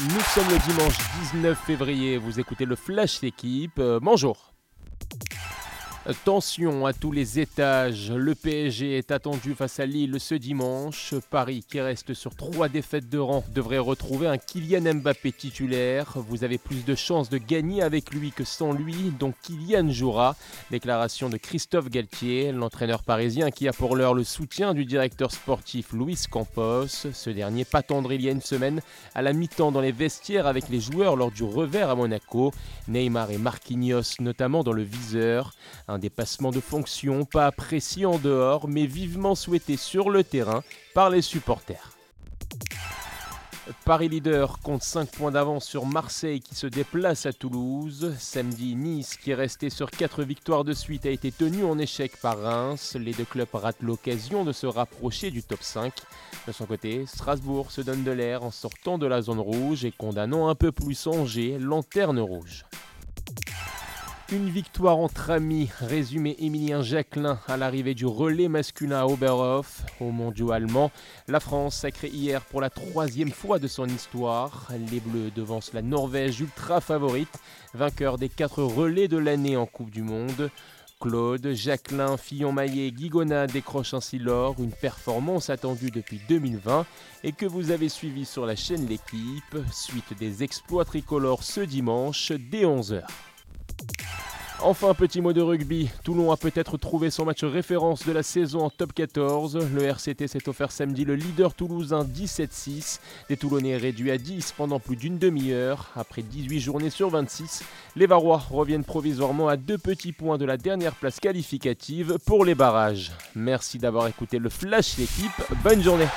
Nous sommes le dimanche 19 février, vous écoutez le Flash L'équipe, euh, bonjour Tension à tous les étages. Le PSG est attendu face à Lille ce dimanche. Paris, qui reste sur trois défaites de rang, devrait retrouver un Kylian Mbappé titulaire. Vous avez plus de chances de gagner avec lui que sans lui, donc Kylian jouera. Déclaration de Christophe Galtier, l'entraîneur parisien qui a pour l'heure le soutien du directeur sportif Luis Campos. Ce dernier patendrait il y a une semaine à la mi-temps dans les vestiaires avec les joueurs lors du revers à Monaco. Neymar et Marquinhos notamment dans le viseur. Dépassement de fonction pas apprécié en dehors, mais vivement souhaité sur le terrain par les supporters. Paris leader compte 5 points d'avance sur Marseille qui se déplace à Toulouse. Samedi, Nice qui est resté sur 4 victoires de suite a été tenu en échec par Reims. Les deux clubs ratent l'occasion de se rapprocher du top 5. De son côté, Strasbourg se donne de l'air en sortant de la zone rouge et condamnant un peu plus Angers, lanterne rouge. Une victoire entre amis, résumé Émilien Jacquelin à l'arrivée du relais masculin à Oberhof au mondiaux allemand. La France sacrée hier pour la troisième fois de son histoire. Les Bleus devancent la Norvège ultra favorite, vainqueur des quatre relais de l'année en Coupe du Monde. Claude, Jacqueline, Fillon-Maillet, Guigona décrochent ainsi l'or, une performance attendue depuis 2020 et que vous avez suivi sur la chaîne L'équipe, suite des exploits tricolores ce dimanche dès 11h. Enfin, petit mot de rugby. Toulon a peut-être trouvé son match référence de la saison en top 14. Le RCT s'est offert samedi le leader toulousain 17-6. Des Toulonnais réduits à 10 pendant plus d'une demi-heure. Après 18 journées sur 26, les Varois reviennent provisoirement à deux petits points de la dernière place qualificative pour les barrages. Merci d'avoir écouté le Flash l'équipe. Bonne journée.